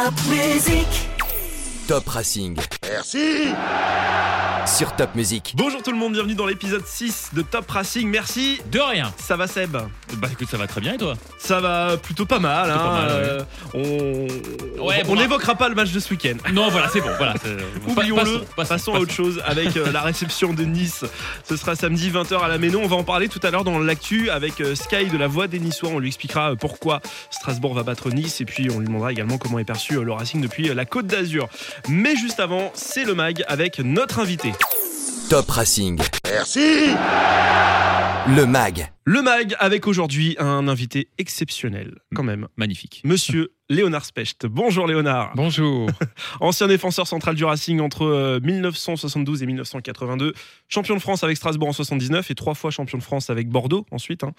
Top Racing. Merci Sur Top Music. Bonjour tout le monde, bienvenue dans l'épisode 6 de Top Racing. Merci. De rien. Ça va Seb? Bah écoute, ça va très bien et toi? Ça va plutôt pas mal. Plutôt hein, pas mal, ouais. euh, on Ouais, on bon, n'évoquera pas le match de ce week-end. Non, voilà, c'est bon. Voilà, c'est- Oublions-le, Passons, passons, passons, à autre chose avec euh, la réception de Nice. Ce sera samedi 20h à la Méno. On va en parler tout à l'heure dans l'actu avec euh, Sky de la Voix des Niçois. On lui expliquera euh, pourquoi Strasbourg va battre Nice et puis on lui demandera également comment est perçu euh, le Racing depuis euh, la Côte d'Azur. Mais juste avant, c'est le mag avec notre invité. Top Racing. Merci Le MAG. Le mag avec aujourd'hui un invité exceptionnel quand même. Magnifique. Monsieur Léonard Specht. Bonjour Léonard. Bonjour. Ancien défenseur central du Racing entre euh, 1972 et 1982. Champion de France avec Strasbourg en 79 et trois fois champion de France avec Bordeaux ensuite. hein.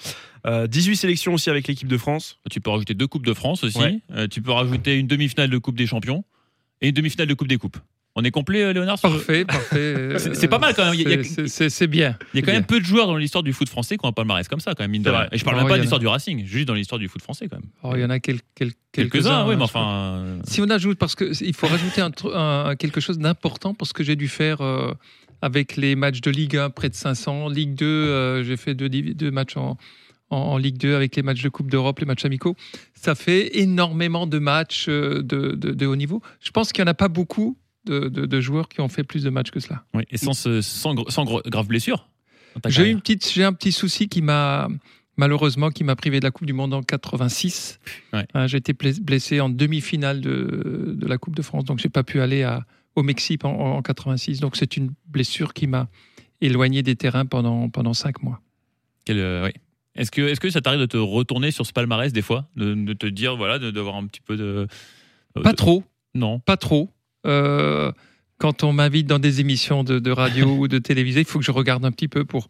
Euh, 18 sélections aussi avec l'équipe de France. Tu peux rajouter deux Coupes de France aussi. Ouais. Euh, tu peux rajouter une demi-finale de Coupe des Champions et une demi-finale de Coupe des Coupes. On est complet, euh, Léonard Parfait, parfait. C'est- pas mal quand même. C'est- bien. Il y a quand même peu de joueurs dans l'histoire du foot français qui ont un palmarès comme ça, quand même, mine de rien. Et je parle Oh, même pas de en l'histoire du Racing, juste dans l'histoire du foot français, quand même. Oh, il y en a quel- quel- Quelques-uns, oui, hein, mais enfin. euh, Si on ajoute, parce que il faut rajouter quelque chose d'important, parce que j'ai dû faire euh, avec les matchs de Ligue 1 près de 500, Ligue 2, euh, j'ai fait deux, matchs en, Ligue 2 avec les matchs de Coupe d'Europe, les matchs amicaux. Ça fait énormément de matchs de, de- de haut niveau. Je pense qu'il n'y en a pas beaucoup de, de- de joueurs qui ont fait plus de matchs que cela. oui, Et sans, sans, sans gr- grave blessure. J'ai eu carrière. une petite, j'ai un petit souci qui m'a malheureusement qui m'a privé de la Coupe du Monde en 86. Ouais. Euh, j'ai été bless- blessé en demi-finale de, de la Coupe de France, donc j'ai pas pu aller à, au Mexique en, en 86. Donc c'est une blessure qui m'a éloigné des terrains pendant pendant cinq mois. Euh, oui. Est-ce que, est que ça t'arrive de te retourner sur ce palmarès des fois? De, de te dire, voilà, de- d'avoir un petit peu de. euh, Pas trop, Non. pas trop. Euh, quand on m'invite dans des émissions de, de radio ou de télévision, il faut que je regarde un petit peu pour,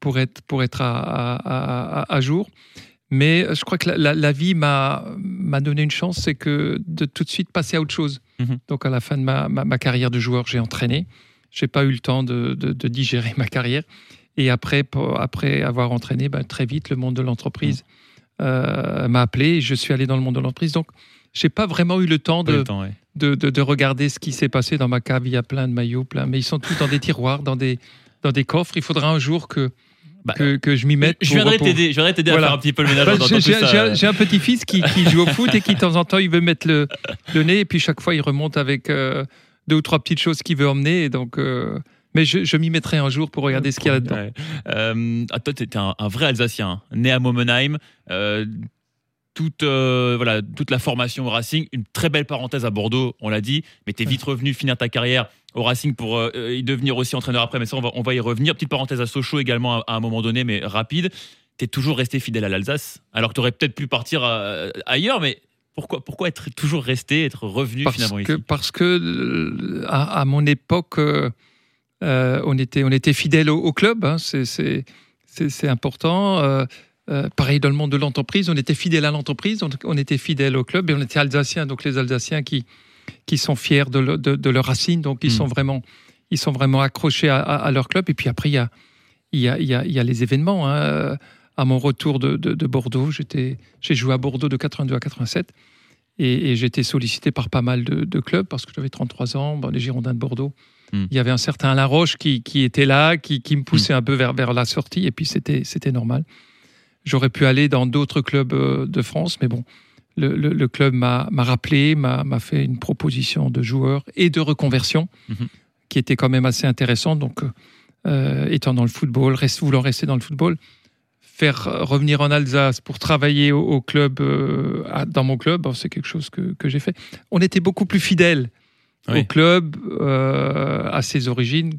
pour être, pour être à, à- à- à jour. Mais je crois que la, la- la vie m'a donné une chance, c'est que de tout de suite passer à autre chose. Mhm. Donc à la fin de ma, ma- ma carrière de joueur, j'ai entraîné. J'ai pas eu le temps de, de- de digérer ma carrière. Et après, pour- après avoir entraîné, ben, très vite, le monde de l'entreprise euh, m'a appelé. Et je suis allé dans le monde de l'entreprise. Donc, j'ai pas vraiment eu le temps de, le temps, ouais. de, de- de regarder ce qui s'est passé dans ma cave. Il y a plein de maillots, plein, mais ils sont tous dans des tiroirs, dans des, dans des coffres. Il faudra un jour que, Bah, que, que je m'y mette. Je viendrai t'aider, je viendrai t'aider Voilà. à faire un petit peu le ménage Bah, J'ai un petit-fils qui, qui joue au foot et qui, de temps en temps, il veut mettre le, le nez et puis chaque fois, il remonte avec euh, deux ou trois petites choses qu'il veut emmener. Et donc, euh, mais je, je m'y mettrai un jour pour regarder ce qu'il y a là-dedans. Ouais. Euh, ah, toi, tu étais un, un vrai Alsacien, hein. né à Momenheim. Euh, toute, euh, voilà, toute la formation au Racing, une très belle parenthèse à Bordeaux, on l'a dit, mais tu es vite revenu finir ta carrière au Racing pour euh, y devenir aussi entraîneur après, mais ça, on va, on va y revenir. Petite parenthèse à Sochaux également à, à un moment donné, mais rapide. Tu es toujours resté fidèle à l'Alsace, alors que tu aurais peut-être pu partir euh, ailleurs, mais pourquoi, pourquoi être toujours resté, être revenu Parce finalement que, ici parce que euh, à, à mon époque, euh, euh, on, était, on était fidèle au, au club. hein. C'est important. Euh, euh, pareil dans le monde de l'entreprise, on était fidèle à l'entreprise, on, on était fidèle au club et on était alsaciens. Donc les Alsaciens qui, qui sont fiers de, le- de, de leurs racines, donc ils, Mm. sont vraiment, ils sont vraiment accrochés à, à- à leur club. Et puis après, il y a, il y a, il y a, il y a les événements. hein. À mon retour de, de, de Bordeaux, j'étais- j'ai joué à Bordeaux de 82 à 87. Et, et j'étais sollicité par pas mal de, de clubs parce que j'avais 33 ans, bon, les Girondins de Bordeaux. Mm. Il y avait un certain Alain Roche qui, qui était là, qui, qui me poussait un peu vers, vers la sortie, et puis c'était c'était normal. J'aurais pu aller dans d'autres clubs euh, de France, mais bon, le, le- le club m'a rappelé, m'a fait une proposition de joueur et de reconversion Mhm. qui était quand même assez intéressante. Donc, euh, étant dans le football, reste, voulant rester dans le football, faire euh, revenir en Alsace pour travailler au, au club, euh, à- dans mon club, c'est quelque chose que, que j'ai fait. On était beaucoup plus fidèles Oui. au club, euh, à ses origines,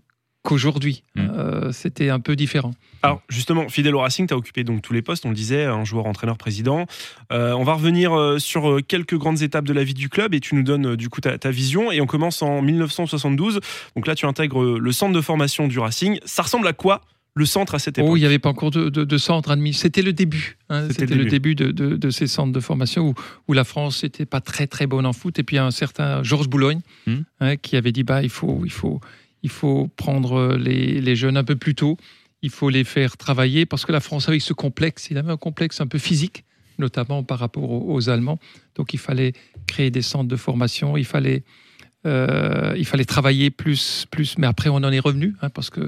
qu'aujourd'hui. Mm. Euh, C'était un peu différent. Alors justement, fidèle au Racing, tu as occupé donc tous les postes, on le disait, un joueur, entraîneur, président. Euh, on va revenir euh, sur euh, quelques grandes étapes de la vie du club et tu nous donnes du coup ta, ta vision. Et on commence en 1972. Donc là, tu intègres le centre de formation du Racing. Ça ressemble à quoi le centre à cette époque? Oh, il n'y avait pas encore de, de, de centre admis. C'était le début. hein. C'était le le début de, ces centres de formation où, où la France n'était pas très très bonne en foot. Et puis un certain Georges Boulogne Hmm. hein, qui avait dit bah il faut il faut il faut prendre les, jeunes un peu plus tôt. Il faut les faire travailler parce que la France avait ce complexe. Il avait un complexe un peu physique. notamment par rapport aux, Allemands. Donc il fallait créer des centres de formation, il fallait, euh, il fallait travailler plus, plus. Mais après, on en est revenu, hein, parce que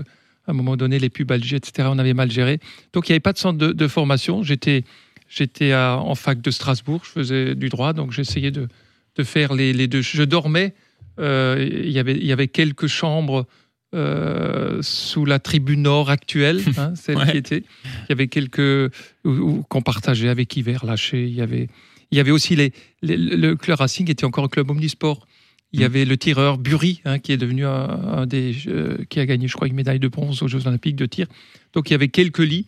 à un moment donné, les pubs Alger, etc., on avait mal géré. Donc il n'y avait pas de centre de, formation. J'étais, j'étais en fac de Strasbourg, je faisais du droit, donc j'essayais de, de faire les, les deux. Je dormais. Euh, il, y avait, il y avait quelques chambres euh, sous la tribune nord actuelle, hein, celle Ouais. qui était. Il y avait quelques qu'on partageait avec Hiver Lâché. Il y avait, il y avait aussi les, les- le club Racing était encore un club omnisport. Il y Mm. avait le tireur Bury, hein, qui est devenu un, un des, euh, qui a gagné, je crois, une médaille de bronze aux Jeux Olympiques de tir. Donc il y avait quelques lits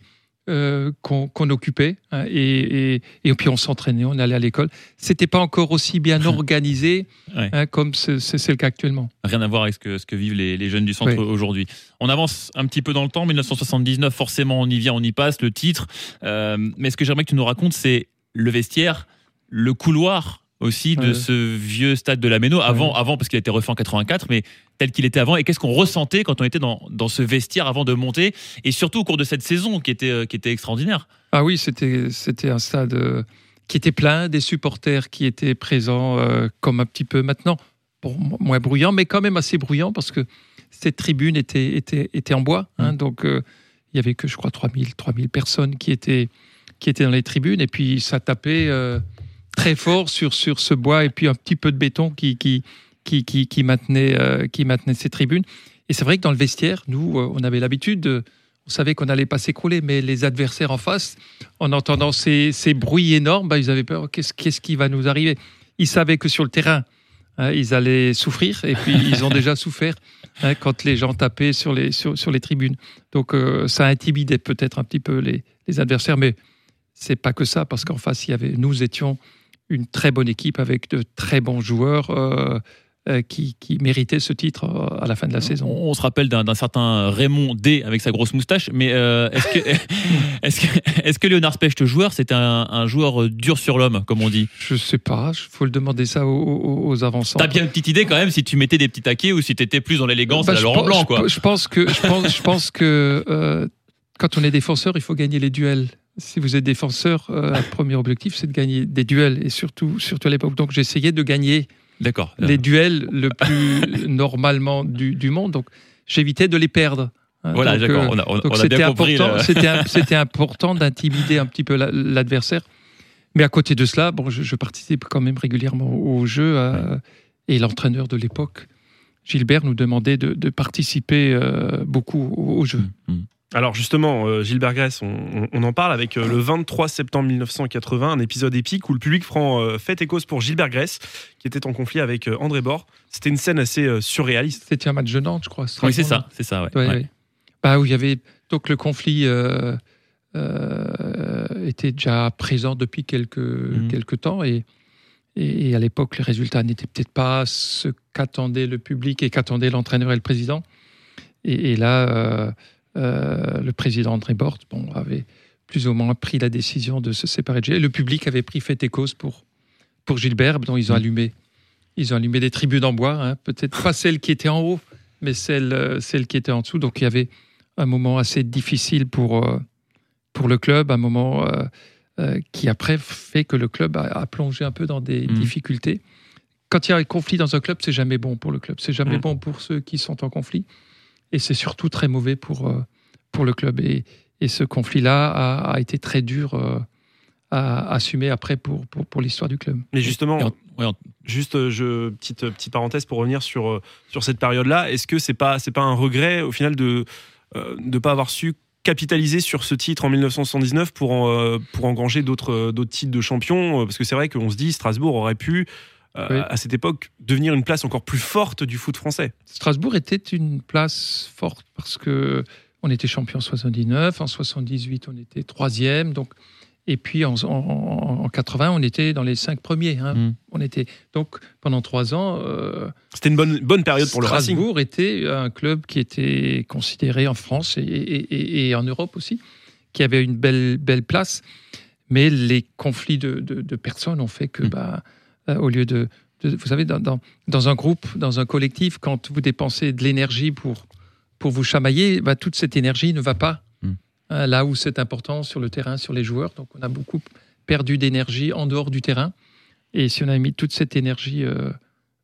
euh, qu'on occupait hein, et, et, et puis on s'entraînait, on allait à l'école. C'était pas encore aussi bien organisé Ouais. hein, comme c'est le cas actuellement. Rien à voir avec ce que, ce que vivent les, les jeunes du centre aujourd'hui. On avance un petit peu dans le temps, 1979, forcément on y vient, on y passe, le titre. Euh, mais ce que j'aimerais que tu nous racontes, c'est le vestiaire, le couloir aussi de Ouais. ce vieux stade de la Méno, avant, avant parce qu'il a été refait en 84, mais tel qu'il était avant. Et qu'est-ce qu'on ressentait quand on était dans, dans ce vestiaire avant de monter, et surtout au cours de cette saison qui était, euh, qui était extraordinaire. Ah oui, c'était c'était un stade euh, qui était plein, des supporters qui étaient présents euh, comme un petit peu maintenant. Bon, mo- moins bruyant, mais quand même assez bruyant parce que cette tribune était, était, était en bois. hein, donc, euh, il y avait que, je crois, 3000, 3000 personnes qui étaient, qui étaient dans les tribunes. Et puis, ça tapait euh, très fort sur, sur ce bois et puis un petit peu de béton qui, qui, qui, qui, qui maintenait, euh, qui maintenait ces tribunes. Et c'est vrai que dans le vestiaire, nous, euh, on avait l'habitude de. On savait qu'on n'allait pas s'écrouler, mais les adversaires en face, en entendant ces, ces bruits énormes, bah, ils avaient peur. Qu'est-ce qu'est-ce qui va nous arriver? Ils savaient que sur le terrain, hein, ils allaient souffrir, et puis ils ont déjà souffert hein, quand les gens tapaient sur les, sur, sur les tribunes. Donc euh, ça intimidait peut-être un petit peu les, les adversaires, mais c'est pas que ça, parce qu'en face, il y avait, nous étions une très bonne équipe avec de très bons joueurs euh, euh, qui, qui méritaient ce titre euh, à la fin de la saison. On, se rappelle d'un certain Raymond D avec sa grosse moustache, mais euh, est-ce que, est-ce que, que Léonard Specht, joueur, c'était un, un joueur dur sur l'homme, comme on dit? Je sais pas, il faut le demander ça aux, aux, aux avançants. T'as bien une petite idée quand même si tu mettais des petits taquets ou si t'étais plus dans l'élégance Bah, à la Laurent Blanc, quoi. Je, pense que, je pense, je pense que euh, quand on est défenseur, il faut gagner les duels. Si vous êtes défenseur, euh, le premier objectif, c'est de gagner des duels, et surtout, surtout à l'époque. Donc, j'essayais de gagner D'accord. les duels le plus normalement du, du monde. Donc, j'évitais de les perdre. hein. Voilà, d'accord. euh, On a, on- donc on a c'était bien compris. important, c'était d'intimider un petit peu la- l'adversaire. Mais à côté de cela, bon, je, je participe quand même régulièrement au jeu et l'entraîneur de l'époque, Gilbert, nous demandait de, de participer euh, beaucoup au, au jeu. Mm, mm. Alors justement, euh, Gilbert Grèce, on, on- on en parle avec euh, le 23 septembre 1980, un épisode épique où le public prend euh, fête et cause pour Gilbert Grèce, qui était en conflit avec euh, André Bord. C'était une scène assez euh, surréaliste. C'était un match de Nantes, je crois. Oui, c'est ça, c'est ça. ouais. Ouais, Ouais. ouais. Bah, où il y avait donc le conflit euh, euh, était déjà présent depuis quelques, Mhm. quelques temps et, et, et à l'époque les résultats n'étaient peut-être pas ce qu'attendait le public et qu'attendait l'entraîneur et le président. Et, et là, euh, le président André Bort bon, avait plus ou moins pris la décision de se séparer de Gilles. Et le public avait pris fait et cause pour, pour Gilbert, dont ils ont Mhm. allumé. Ils ont allumé des tribunes en bois, hein, peut-être pas celles qui étaient en haut, mais celle, euh, celle qui était en dessous. Donc il y avait un moment assez difficile pour, euh, pour le club, un moment euh, euh, qui après fait que le club a, a plongé un peu dans des Mhm. difficultés. Quand il y a un conflit dans un club, c'est jamais bon pour le club, c'est jamais Mhm. bon pour ceux qui sont en conflit, et c'est surtout très mauvais pour, euh, pour le club. Et, et ce conflit-là a, a été très dur euh, à assumer après pour, pour, pour l'histoire du club. Mais justement, Et en- ouais, en- juste euh, je, petite, petite parenthèse pour revenir sur, sur cette période-là, est-ce que c'est pas, c'est pas un regret au final de ne pas avoir su capitaliser sur ce titre en 1979 pour, en, euh, pour engranger d'autres d'autres titres de champion? Parce que c'est vrai qu'on se dit Strasbourg aurait pu, Oui. à cette époque, devenir une place encore plus forte du foot français. Strasbourg était une place forte parce que on était champion en 79, en 78 on était troisième, donc et puis en, en, en 80 on était dans les cinq premiers. hein. Mm. On était donc pendant trois ans. euh, C'était une bonne, bonne période pour le Racing. Strasbourg était un club qui était considéré en France et, et- et- et en Europe aussi, qui avait une belle, belle place. Mais les conflits de, de- de personnes ont fait que, Mm. bah, euh, au lieu de, de- Vous savez, dans, dans- dans un groupe, dans un collectif, quand vous dépensez de l'énergie pour, pour vous chamailler, bah, toute cette énergie ne va pas Mm. hein, là où c'est important sur le terrain, sur les joueurs. Donc on a beaucoup perdu d'énergie en dehors du terrain. Et si on avait mis toute cette énergie euh,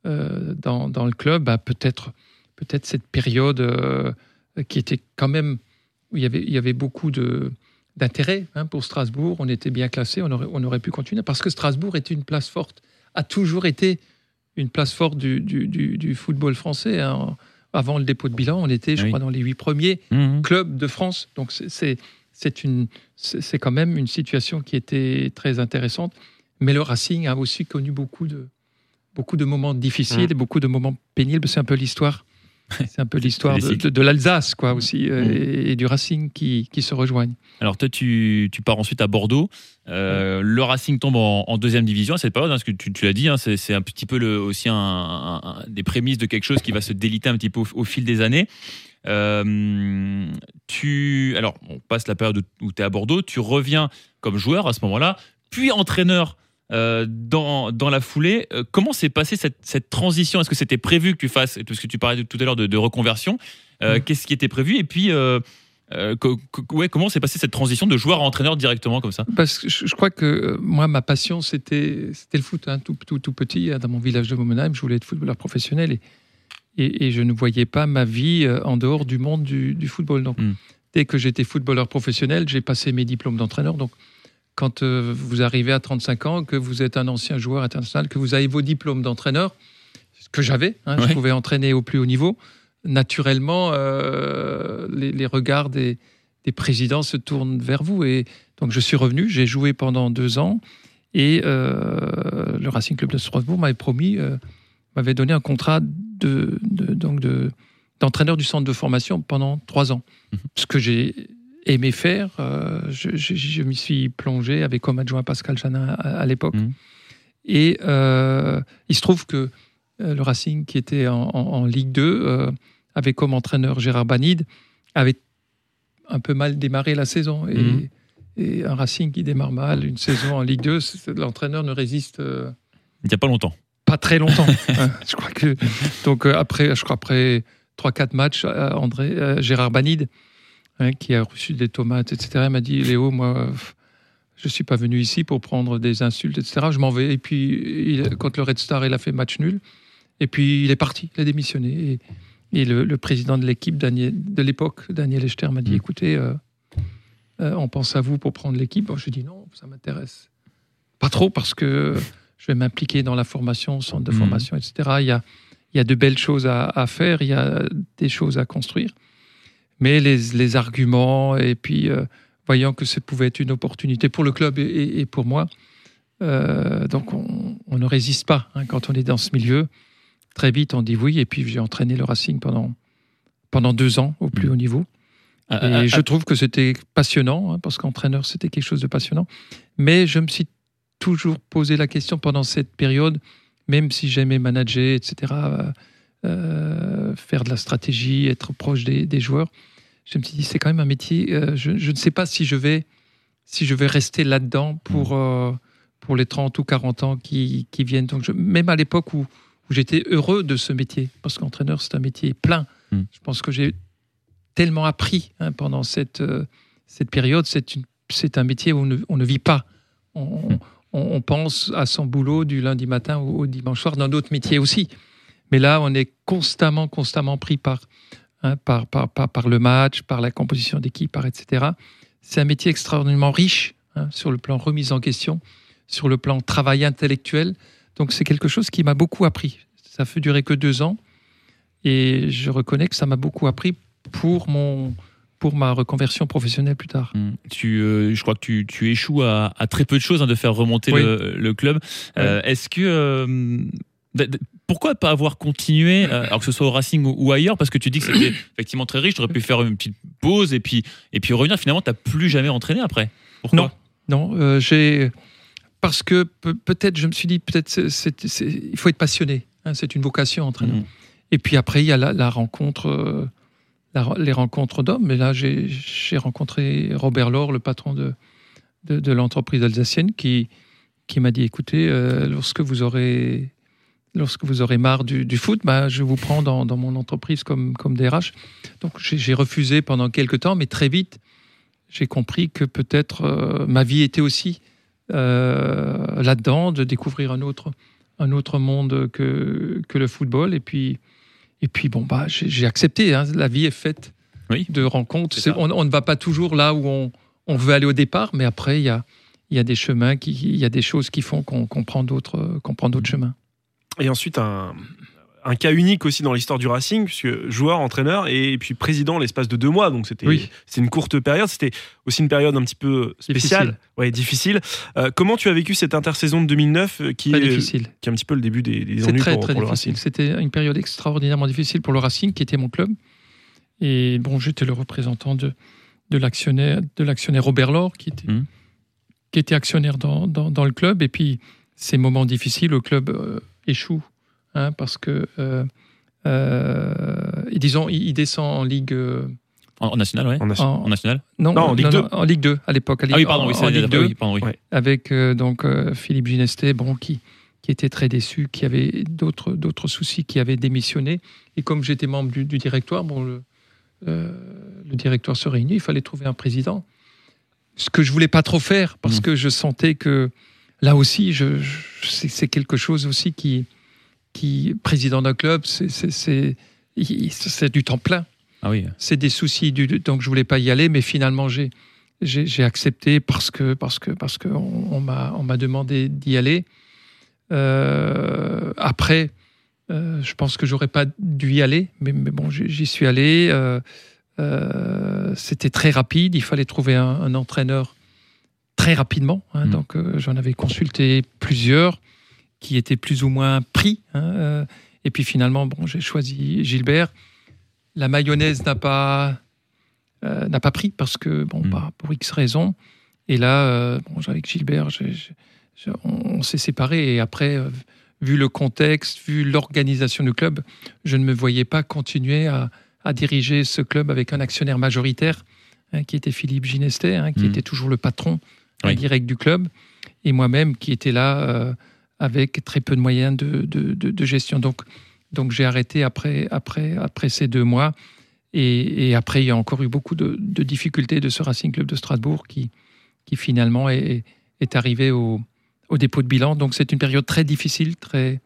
euh, dans, dans le club, bah, peut-être peut-être cette période euh, qui était quand même où il y avait, il y avait beaucoup de d'intérêt hein, pour Strasbourg. On était bien classé, on aurait, on aurait pu continuer parce que Strasbourg était une place forte, a toujours été une place forte du, du, du- du football français. hein. Avant le dépôt de bilan, on était, je Oui. crois, dans les huit premiers Mhm. clubs de France. Donc c'est- quand même une situation qui était très intéressante. Mais le Racing a aussi connu beaucoup de beaucoup de moments difficiles Mm. et beaucoup de moments pénibles. C'est un peu l'histoire. C'est un peu l'histoire de, cycles. de- de l'Alsace, quoi, aussi, euh, Mm. et, et du Racing qui, qui se rejoignent. Alors toi, tu, tu pars ensuite à Bordeaux. Euh, Le Racing tombe en, en deuxième division à cette période, hein, parce que tu, tu l'as dit, hein, c'est c'est un petit peu le, aussi un, un- un- des prémices de quelque chose qui va se déliter un petit peu au, au fil des années. Euh, tu, alors, on passe la période où tu es à Bordeaux, tu reviens comme joueur à ce moment-là, puis entraîneur euh, dans, dans la foulée. Euh, comment s'est passée cette, cette transition? Est-ce que c'était prévu que tu fasses, parce que tu parlais tout à l'heure de, de reconversion, Euh, Mm. qu'est-ce qui était prévu? Et puis, co- co- ouais, comment s'est passée cette transition de joueur à entraîneur directement comme ça? Parce que je, je crois que moi, ma passion, c'était le foot. hein, tout, tout, tout petit, hein, dans mon village de Momenheim, je voulais être footballeur professionnel et, et, et je ne voyais pas ma vie en dehors du monde du, du football. Donc, Mm. dès que j'étais footballeur professionnel, j'ai passé mes diplômes d'entraîneur. Donc, quand euh, vous arrivez à 35 ans, que vous êtes un ancien joueur international, que vous avez vos diplômes d'entraîneur, ce que j'avais, hein, Ouais. je pouvais entraîner au plus haut niveau, naturellement, euh, les, les regards des, des présidents se tournent vers vous. Et donc, je suis revenu, j'ai joué pendant deux ans, et euh, le Racing Club de Strasbourg m'avait promis, euh, m'avait donné un contrat de, de- donc de, d'entraîneur du centre de formation pendant trois ans. Mhm. Ce que j'ai aimé faire, euh, je, je- je m'y suis plongé avec comme adjoint Pascal Janin à, à l'époque. Mhm. Et euh, il se trouve que euh, le Racing, qui était en, en- en Ligue 2, euh, avait comme entraîneur Gérard Banide, avait un peu mal démarré la saison. Et, et un Racing qui démarre mal une saison en Ligue 2, c'est- l'entraîneur ne résiste euh, Il n'y a pas longtemps. pas très longtemps. hein. je crois que donc après, je crois après trois quatre matchs, André Gérard Banide, hein, qui a reçu des tomates, etc. m'a dit Léo, moi, je suis pas venu ici pour prendre des insultes, etc. Je m'en vais. Et puis il- quand le Red Star il a fait match nul, et puis il est parti, il a démissionné. Et, et le, le président de l'équipe de l'époque, Daniel Echter, m'a dit Mm. écoutez, euh, euh, on pense à vous pour prendre l'équipe. Bon, je dis non, ça m'intéresse pas trop parce que je vais m'impliquer dans la formation, centre de Mhm. formation, etc. Il y a, il y a de belles choses à, à faire, il y a des choses à construire. Mais les, les arguments, et puis euh, voyant que ça pouvait être une opportunité pour le club et, pour moi, euh, donc on, on ne résiste pas hein, quand on est dans ce milieu. Très vite, on dit oui. Et puis j'ai entraîné le Racing pendant, pendant deux ans au plus haut niveau. Ah, Et ah, je trouve que c'était passionnant, hein, parce qu'entraîneur, c'était quelque chose de passionnant. Mais je me suis toujours posé la question pendant cette période, même si j'aimais manager, etc., euh, faire de la stratégie, être proche des, des joueurs, je me suis dit, c'est quand même un métier, euh, je, je ne sais pas si je vais, si je vais rester là-dedans pour, euh, pour les 30 ou 40 ans qui, qui viennent. Donc je- même à l'époque où, où j'étais heureux de ce métier, parce qu'entraîneur, c'est un métier plein. Mm. Je pense que j'ai tellement appris hein, pendant cette, euh, cette période. C'est un métier où on ne, on ne vit pas. On, Mm. on- on pense à son boulot du lundi matin au, au dimanche soir, dans d'autres métiers aussi. Mais là, on est constamment, constamment pris par, hein, par, par, par, par le match, par la composition d'équipe, par etc. C'est un métier extraordinairement riche hein, sur le plan remise en question, sur le plan travail intellectuel. Donc c'est quelque chose qui m'a beaucoup appris. Ça fait durer que deux ans. Et je reconnais que ça m'a beaucoup appris pour, mon, pour ma reconversion professionnelle plus tard. Hmm. Tu, euh, je crois que tu, tu échoues à, à très peu de choses hein, de faire remonter Oui. le, le club. Euh, Est-ce que euh, pourquoi pas avoir continué, euh, alors que ce soit au Racing ou, ailleurs, parce que tu dis que c'était effectivement très riche, tu aurais pu faire une petite pause et puis, et puis revenir. Finalement, tu n'as plus jamais entraîné après. Pourquoi Non. Non, euh, j'ai parce que pe- peut-être je me suis dit peut-être il faut être passionné. hein, c'est une vocation entraîneur. Mhm. Et puis après il y a la, la rencontre, euh, la- les rencontres d'hommes. Et là j'ai j'ai rencontré Robert Laure, le patron de de, de l'entreprise alsacienne, qui qui m'a dit écoutez, euh, lorsque vous aurez lorsque vous aurez marre du, du foot, bah, je vous prends dans, dans mon entreprise comme comme DRH. Donc j'ai refusé pendant quelques temps, mais très vite j'ai compris que peut-être euh, ma vie était aussi euh, là-dedans, de découvrir un autre, un autre monde que, que le football. Et puis, et puis bon, bah, j'ai accepté. hein. La vie est faite Oui. de rencontres. On, on ne va pas toujours là où on, on veut aller au départ, mais après, il y a, il y a des chemins, il y a des choses qui font qu'on qu'on prend d'autres qu'on prend d'autres chemins. Et ensuite, un, un cas unique aussi dans l'histoire du Racing, puisque joueur, entraîneur et puis président l'espace de deux mois. Donc c'était Oui. une courte période. C'était aussi une période un petit peu spéciale. Difficile. Ouais, difficile. Euh, comment tu as vécu cette intersaison de 2009 euh, qui, est, difficile. qui est un petit peu le début des, des ennuis très, pour, très pour le. Racing? C'était une période extraordinairement difficile pour le Racing, qui était mon club. Et bon, j'étais le représentant de, de l'actionnaire, Robert Laure, qui était, qui était actionnaire dans, dans, dans le club. Et puis, ces moments difficiles, le club euh, échoue, hein, parce que, euh, euh, disons, il, il descend en Ligue. euh, En, en national, ouais. En nation. En national non, Non, en Ligue 2. en Ligue 2 à l'époque. Ah oui, pardon, en- oui, en Ligue 2 oui, pardon, oui. Ouais. avec euh, donc euh, Philippe Ginestet, bon, qui, qui était très déçu, qui avait d'autres d'autres soucis, qui avait démissionné. Et comme j'étais membre du, du directoire, bon, le, euh, le directoire se réunit, il fallait trouver un président. Ce que je voulais pas trop faire, parce Mhm. que je sentais que là aussi, je, je- c'est quelque chose aussi qui, qui président d'un club, c'est- du temps plein. Ah oui. c'est des soucis du donc je voulais pas y aller mais finalement j'ai accepté parce que parce que parce que on, m'a on m'a demandé d'y aller. Euh, après euh, je pense que j'aurais pas dû y aller mais, mais bon j'y suis allé. Euh, euh, c'était très rapide. Il fallait trouver un, un entraîneur très rapidement hein, Mm. donc euh, j'en avais consulté plusieurs qui étaient plus ou moins pris hein, euh, et puis finalement bon j'ai choisi Gilbert la mayonnaise n'a pas euh, n'a pas pris parce que bon Mm. pas pour X raisons et là bon avec Gilbert on, on s'est séparés et après vu le contexte vu l'organisation du club je ne me voyais pas continuer à, à diriger ce club avec un actionnaire majoritaire hein, qui était Philippe Ginestet hein, qui Mm. était toujours le patron Oui. direct du club et moi-même qui était là euh, avec très peu de moyens de, de- de- de gestion donc donc j'ai arrêté après, après, après ces deux mois. Et, et après, il y a encore eu beaucoup de, de difficultés de ce Racing Club de Strasbourg qui, qui finalement est, est arrivé au, au dépôt de bilan. Donc c'est une période très difficile, très,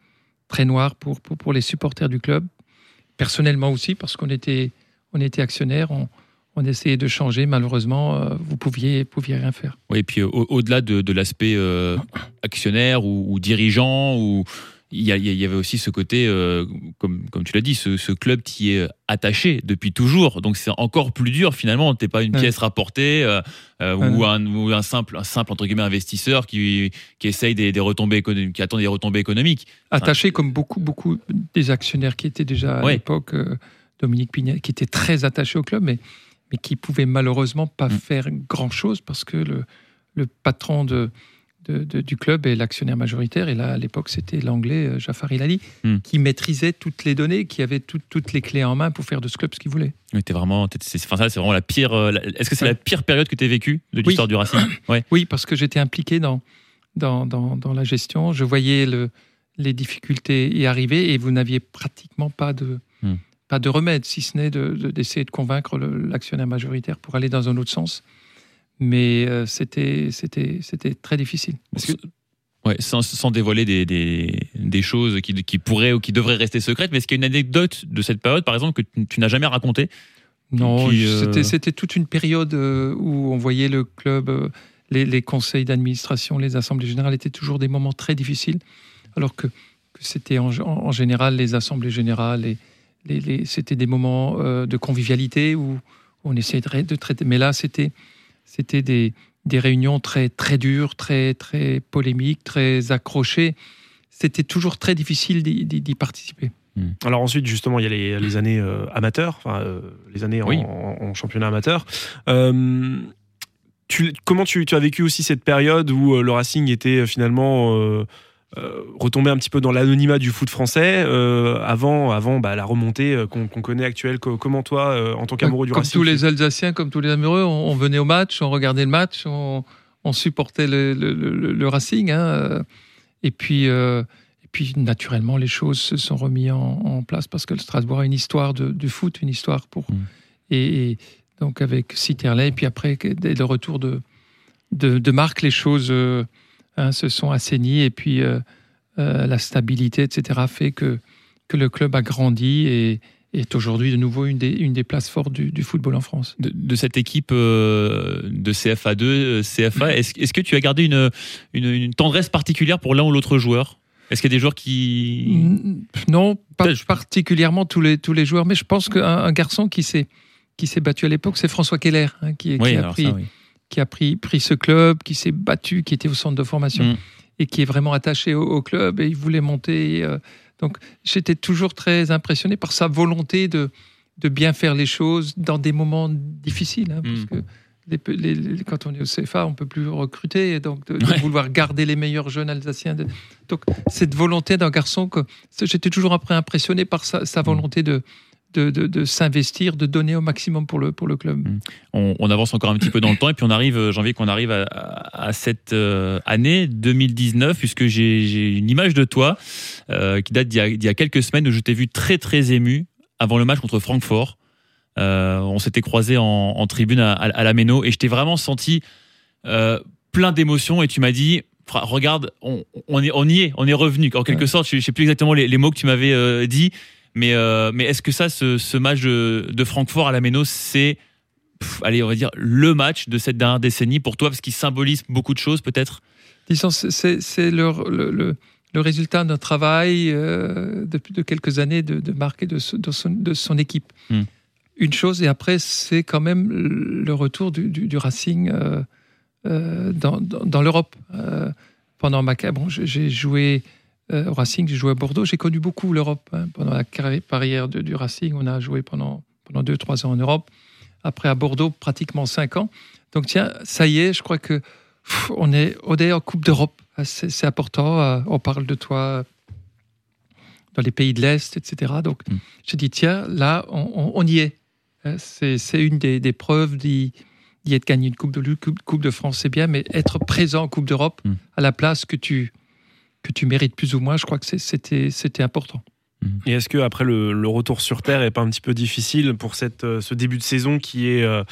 très noire pour, pour, pour les supporters du club. Personnellement aussi, parce qu'on était, on était actionnaires, on, on essayait de changer. Malheureusement, euh, vous pouviez, pouviez rien faire. Oui, et puis au- au-delà de, de l'aspect euh, actionnaire ou, ou dirigeant, ou il y, avait aussi ce côté, euh, comme, comme tu l'as dit, ce, ce club qui est attaché depuis toujours. Donc c'est encore plus dur finalement. T'es pas une pièce rapportée euh, ou, un, ou un simple, un simple entre guillemets investisseur qui, qui essaye des, des retombées économiques, qui attend des retombées économiques. attaché comme beaucoup, beaucoup des actionnaires qui étaient déjà à Ouais. l'époque, Dominique Pignat, qui était très attaché au club, mais, mais qui pouvait malheureusement pas Mm. faire grand-chose parce que le, le patron de, de- de- du club est l'actionnaire majoritaire. Et là, à l'époque, c'était l'anglais euh, Jafar Ilali, Mm. qui maîtrisait toutes les données, qui avait tout- toutes les clés en main pour faire de ce club ce qu'il voulait. T'es vraiment, t'es- c'est, enfin, ça, c'est vraiment la pire. euh, Est-ce que c'est Ouais. la pire période que tu as vécue de Oui. l'histoire du Racing Ouais. Oui, parce que j'étais impliqué dans, dans, dans, dans la gestion. Je voyais le, les difficultés y arriver et vous n'aviez pratiquement pas de, Hmm. Pas de remède, si ce n'est de- de- d'essayer de, convaincre l'actionnaire majoritaire pour aller dans un autre sens. Mais euh, c'était très difficile. Que- Ouais, sans, sans dévoiler des, des, des choses qui, qui pourraient ou qui devraient rester secrètes, mais est-ce qu'il y a une anecdote de cette période, par exemple, que tu, tu n'as jamais racontée? Non, euh, c'était toute une période euh, où on voyait le club, les, les conseils d'administration, les assemblées générales étaient toujours des moments très difficiles, alors que, que c'était en, en- en général les assemblées générales, et les, les- c'était des moments euh, de convivialité où on essayait de, traiter. Mais là, c'était c'était des, des réunions très très dures, très très polémiques, très accrochées. C'était toujours très difficile d'y- participer. Alors ensuite, justement, il y a les, les années euh, amateurs, enfin euh, les années en, Oui. en- en championnat amateur. Euh, tu, comment tu, tu as vécu aussi cette période où le Racing était finalement euh, retombé un petit peu dans l'anonymat du foot français euh, avant, avant bah, la remontée euh, qu'on connaît actuelle Co- Comment toi, euh, en tant qu'amoureux du comme Racing, tous tu- les Alsaciens, comme tous les amoureux, on, on venait au match, on regardait le match, on, on supportait le, le- le- le Racing. hein, et puis, euh, et puis, naturellement, les choses se sont remises en, en place parce que le Strasbourg a une histoire de, du foot, une histoire pour. Mm. Et, et donc, avec Citerley, et puis après, dès le retour de, de, de Marc, les choses euh, hein, se sont assainis et puis euh, euh, la stabilité, etc., fait que, que le club a grandi et est aujourd'hui de nouveau une des, une des places fortes du, du football en France. De, de cette équipe euh, de CFA2, euh, CFA, est-ce que tu as gardé une, une, une tendresse particulière pour l'un ou l'autre joueur? Est-ce qu'il y a des joueurs qui. Non, pas particulièrement tous les, tous les joueurs, mais je pense qu'un un garçon qui s'est battu à l'époque, c'est François Keller, hein, qui, a pris ça, oui. Qui a pris, pris ce club, qui s'est battu, qui était au centre de formation Mm. et qui est vraiment attaché au, au club et il voulait monter. euh, donc j'étais toujours très impressionné par sa volonté de, de bien faire les choses dans des moments difficiles. hein, parce Mm. que les pe- les- les- quand on est au CFA, on peut plus recruter, et donc de, de Ouais. vouloir garder les meilleurs jeunes alsaciens. de- donc cette volonté d'un garçon que j'étais toujours après impressionné par sa, sa volonté de de, de- de s'investir, de donner au maximum pour le, pour le club. on, on avance encore un petit peu dans le temps et puis on arrive, euh, j'ai envie qu'on arrive à, cette euh, année 2019 puisque j'ai une image de toi euh, qui date d'il y, y a quelques semaines où je t'ai vu très très ému avant le match contre Francfort. Euh, on s'était croisé en, en tribune à, à, à la Méno et je t'ai vraiment senti plein d'émotions et tu m'as dit regarde on, on, est, on y est on est revenu en quelque Ouais. sorte je, je sais plus exactement les, les mots que tu m'avais dit mais, euh, mais est-ce que ça ce, ce match de, de Francfort à la Méno c'est allez, on va dire le match de cette dernière décennie pour toi, parce qu'il symbolise beaucoup de choses, peut-être? Disons, c'est- le, le, le- le résultat d'un travail euh, depuis de quelques années de, de Marc et de, son, de son équipe. Hmm. Une chose, et après, c'est quand même le retour du, du- du Racing euh, dans, dans- dans l'Europe. Pendant ma carrière, bon, j'ai- joué au Racing, j'ai joué à Bordeaux, j'ai connu beaucoup l'Europe. hein. Pendant la carrière de- du Racing, on a joué pendant, pendant deux, trois ans en Europe. Après, à Bordeaux, pratiquement cinq ans. Donc, tiens, ça y est, je crois que pff, on est, on est en Coupe d'Europe. Ah, C'est important. euh, On parle de toi euh, dans les pays de l'Est, etc. Donc, Mm. j'ai dit, tiens, là, on, on- on y est. Euh, C'est une des, des preuves d'y être gagné une Coupe de, coupe de France, c'est bien, mais être présent en Coupe d'Europe Mm. à la place que tu, que tu mérites plus ou moins, je crois que c'était important. Et est-ce que après le, le retour sur terre est pas un petit peu difficile pour cette, euh, ce début de saison qui est euh,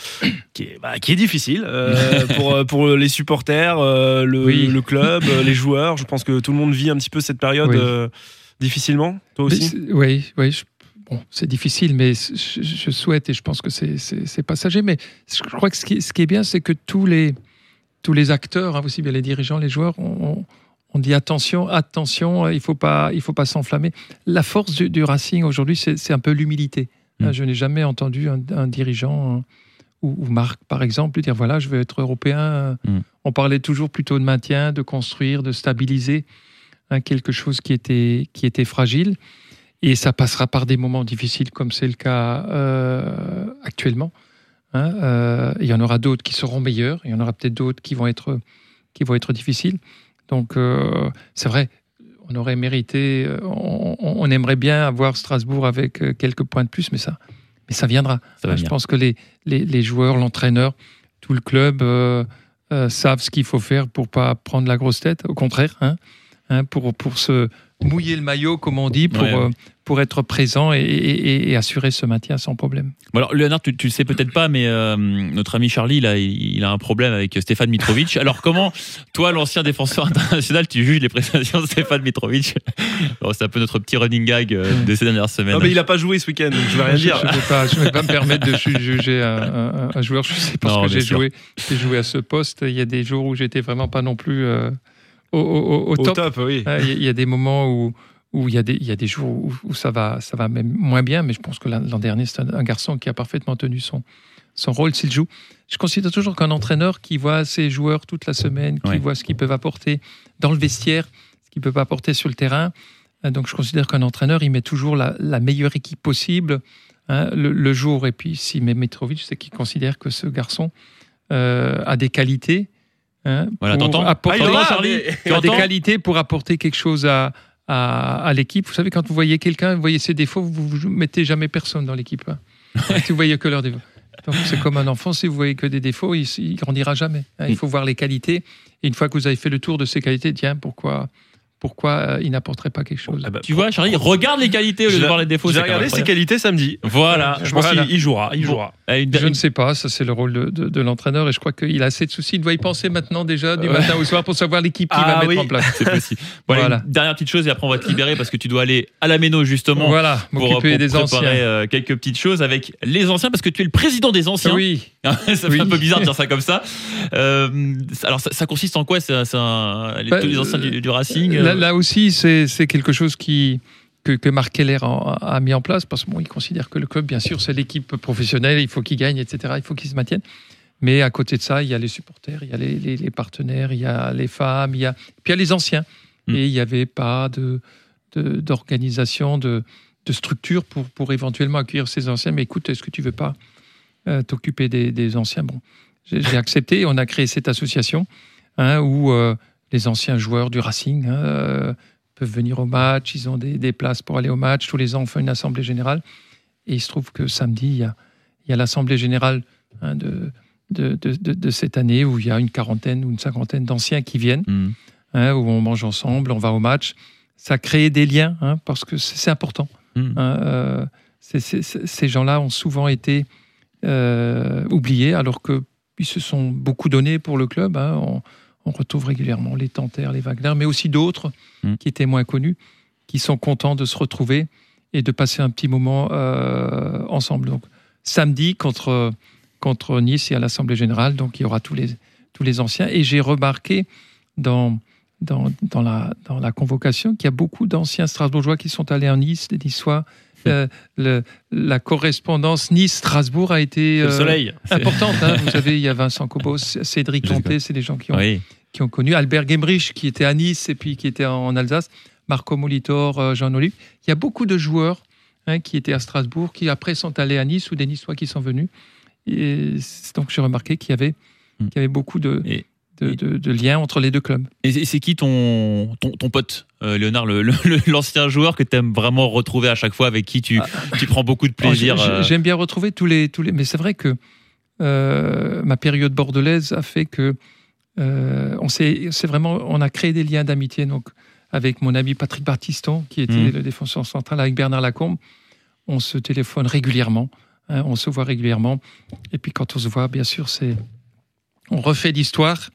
qui est, bah, qui est difficile euh, pour pour les supporters, euh, le, Oui. le club, les joueurs? Je pense que tout le monde vit un petit peu cette période Oui. difficilement. Toi aussi? Oui, oui. je- bon, c'est difficile, mais je, je souhaite et je pense que c'est- passager. Mais je crois que ce qui, ce qui est bien, c'est que tous les, tous les acteurs, hein, aussi bien les dirigeants, les joueurs, on, on dit attention, attention, euh, il ne faut pas, il faut pas s'enflammer. La force du, du Racing aujourd'hui, c'est un peu l'humilité. Mm. Hein, Je n'ai jamais entendu un, un dirigeant hein, ou, ou Marc, par exemple, dire voilà, je veux être européen. Mm. On parlait toujours plutôt de maintien, de construire, de stabiliser hein, quelque chose qui était, qui était fragile. Et ça passera par des moments difficiles comme c'est le cas euh, actuellement. hein. Euh, il y en aura d'autres qui seront meilleurs. Il y en aura peut-être d'autres qui vont être qui vont être difficiles. Donc euh, c'est vrai, on aurait mérité, euh, on, aimerait bien avoir Strasbourg avec euh, quelques points de plus, mais ça, mais ça viendra. Ça va Je pense que les, les, les joueurs, l'entraîneur, tout le club euh, euh, savent ce qu'il faut faire pour pas prendre la grosse tête. Au contraire, hein, hein, pour, pour se mouiller le maillot, comme on dit, pour, Ouais, ouais. euh, pour être présent et, et- et assurer ce maintien sans problème. Bon alors, Léonard, tu, tu le sais peut-être pas, mais euh, notre ami Charlie, il a, il a un problème avec Stéphane Mitrovic. Alors, comment, toi, l'ancien défenseur international, tu juges les prestations de Stéphane Mitrovic? Bon, C'est un peu notre petit running gag euh, de ces dernières semaines. Non mais il a pas joué ce week-end, donc je vais rien je dire. ne vais, pas- je vais pas me permettre de ju- juger un, un- un joueur. Je sais parce Non, que j'ai joué, j'ai joué à ce poste. Il y a des jours où j'étais vraiment pas non plus euh, au, au- au Au top. oui. Il y, a- des moments où, où il, y a des, il y a des jours où, où ça, va, ça va même moins bien, mais je pense que l'an dernier, c'est un, un garçon qui a parfaitement tenu son, son rôle s'il joue. Je considère toujours qu'un entraîneur qui voit ses joueurs toute la semaine, qui Ouais. voit ce qu'ils peuvent apporter dans le vestiaire, ce qu'ils peuvent apporter sur le terrain, hein, donc je considère qu'un entraîneur, il met toujours la, la meilleure équipe possible hein, le, le jour. Et puis met Mitrovic, c'est qu'il considère que ce garçon euh, a des qualités. Hein, Voilà, t'entends apporter- Ah, Charlie Tu des qualités pour apporter quelque chose à, à, à l'équipe. Vous savez, quand vous voyez quelqu'un, vous voyez ses défauts, vous ne mettez jamais personne dans l'équipe. hein. vous voyez que leurs défauts. C'est comme un enfant, si vous voyez que des défauts, il, il grandira jamais. hein. Il faut voir les qualités. Et une fois que vous avez fait le tour de ces qualités, tiens, pourquoi, pourquoi euh, il n'apporterait pas quelque chose. Ah bah, Tu vois, Charlie, regarde les qualités au lieu Je de vais- voir les défauts. J'ai regardé ses qualités samedi. Voilà. Je pense Voilà. qu'il il jouera. Il jouera. Une- Je une- ne sais pas, ça c'est le rôle de, de- de l'entraîneur et je crois qu'il a assez de soucis. Il doit y penser maintenant déjà du matin au soir pour savoir l'équipe qu'il Ah va mettre oui. en place. C'est possible. Bon, allez, Voilà. une dernière petite chose et après on va te libérer parce que tu dois aller à la Méno justement Voilà, pour, m'occuper pour des préparer anciens. euh, quelques petites choses avec les anciens parce que tu es le président des anciens. Oui, ça fait Oui. un peu bizarre de dire ça comme ça. Euh, alors ça, ça consiste en quoi les, Bah, tous les anciens du, du Racing là, euh, là aussi c'est quelque chose qui, que, que Marc Keller a, a mis en place parce qu'il considère que le club, bien sûr, c'est l'équipe professionnelle, il faut qu'il gagne, etc., il faut qu'il se maintienne. Mais à côté de ça, il y a les supporters, il y a les, les- les partenaires, il y a les femmes, il y a, puis il y a les anciens. Mm. Et il n'y avait pas de de- d'organisation, de, de, structure pour, pour éventuellement accueillir ces anciens. Mais écoute, est-ce que tu veux pas euh, t'occuper des, des anciens Bon, j'ai accepté. On a créé cette association hein, où euh, les anciens joueurs du Racing hein, euh, peuvent venir au match. Ils ont des, des places pour aller au match. Tous les ans, on fait une assemblée générale. Et il se trouve que samedi, il y a, il y a l'assemblée générale hein, de, de, de, de- de cette année où il y a une quarantaine ou une cinquantaine d'anciens qui viennent hein, où on mange ensemble, on va au match. Ça crée des liens, parce que c'est important. Mm. hein, euh, c'est- ces gens-là ont souvent été euh, oubliés, alors qu'ils se sont beaucoup donnés pour le club. hein. On, on retrouve régulièrement les Tanter, les Wagner, mais aussi d'autres Mm. qui étaient moins connus, qui sont contents de se retrouver et de passer un petit moment euh, ensemble. Donc, samedi contre, contre Nice et à l'Assemblée Générale, donc il y aura tous les, tous les anciens. Et j'ai remarqué dans, dans, dans, la, dans la convocation qu'il y a beaucoup d'anciens Strasbourgeois qui sont allés en Nice, des Niçois. Euh, le- la correspondance Nice-Strasbourg a été euh, soleil. importante. hein. Vous savez, il y a Vincent Cobos, Cédric Conté, c'est des gens qui ont, Oui. qui ont connu. Albert Gemrich, qui était à Nice et puis qui était en Alsace. Marco Molitor, euh, Jean Olive. Il y a beaucoup de joueurs hein, qui étaient à Strasbourg, qui après sont allés à Nice ou des Niçois qui sont venus. Et donc j'ai remarqué qu'il y avait, Hmm. qu'il y avait beaucoup de, Et- de, de- de liens entre les deux clubs. Et c'est- qui ton, ton, ton pote, euh, Léonard, l'ancien joueur que tu aimes vraiment retrouver à chaque fois, avec qui tu, tu prends beaucoup de plaisir Oh, j'ai- euh, J'aime bien retrouver tous les, tous les. Mais c'est vrai que euh, ma période bordelaise a fait que euh, on c'est vraiment, on a créé des liens d'amitié. Donc avec mon ami Patrick Bartiston, qui était Mhm. le défenseur central, avec Bernard Lacombe, on se téléphone régulièrement, hein, on se voit régulièrement. Et puis quand on se voit, bien sûr, c'est on refait l'histoire.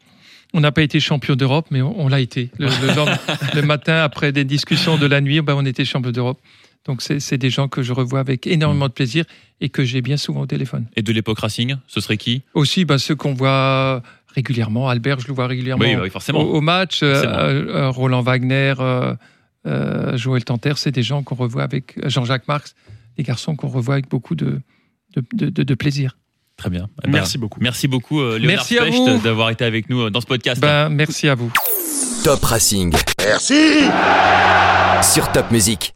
On n'a pas été champion d'Europe, mais on, on l'a été. Le, le lendemain- le matin, après des discussions de la nuit, ben, on était champion d'Europe. Donc c'est des gens que je revois avec énormément de plaisir et que j'ai bien souvent au téléphone. Et de l'époque Racing, ce serait qui? Aussi, ben, ceux qu'on voit régulièrement, Albert, je le vois régulièrement Oui, oui, au, forcément. au match, euh, euh, Roland Wagner, euh, euh, Joël Tanter, c'est des gens qu'on revoit avec Jean-Jacques Marx, des garçons qu'on revoit avec beaucoup de, de, de- de- de plaisir. Très bien. Eh ben, Merci beaucoup. Merci beaucoup, euh, Léonard Merci Specht, d'avoir été avec nous euh, dans ce podcast. Ben, merci à vous. Top Racing Merci sur Top Music.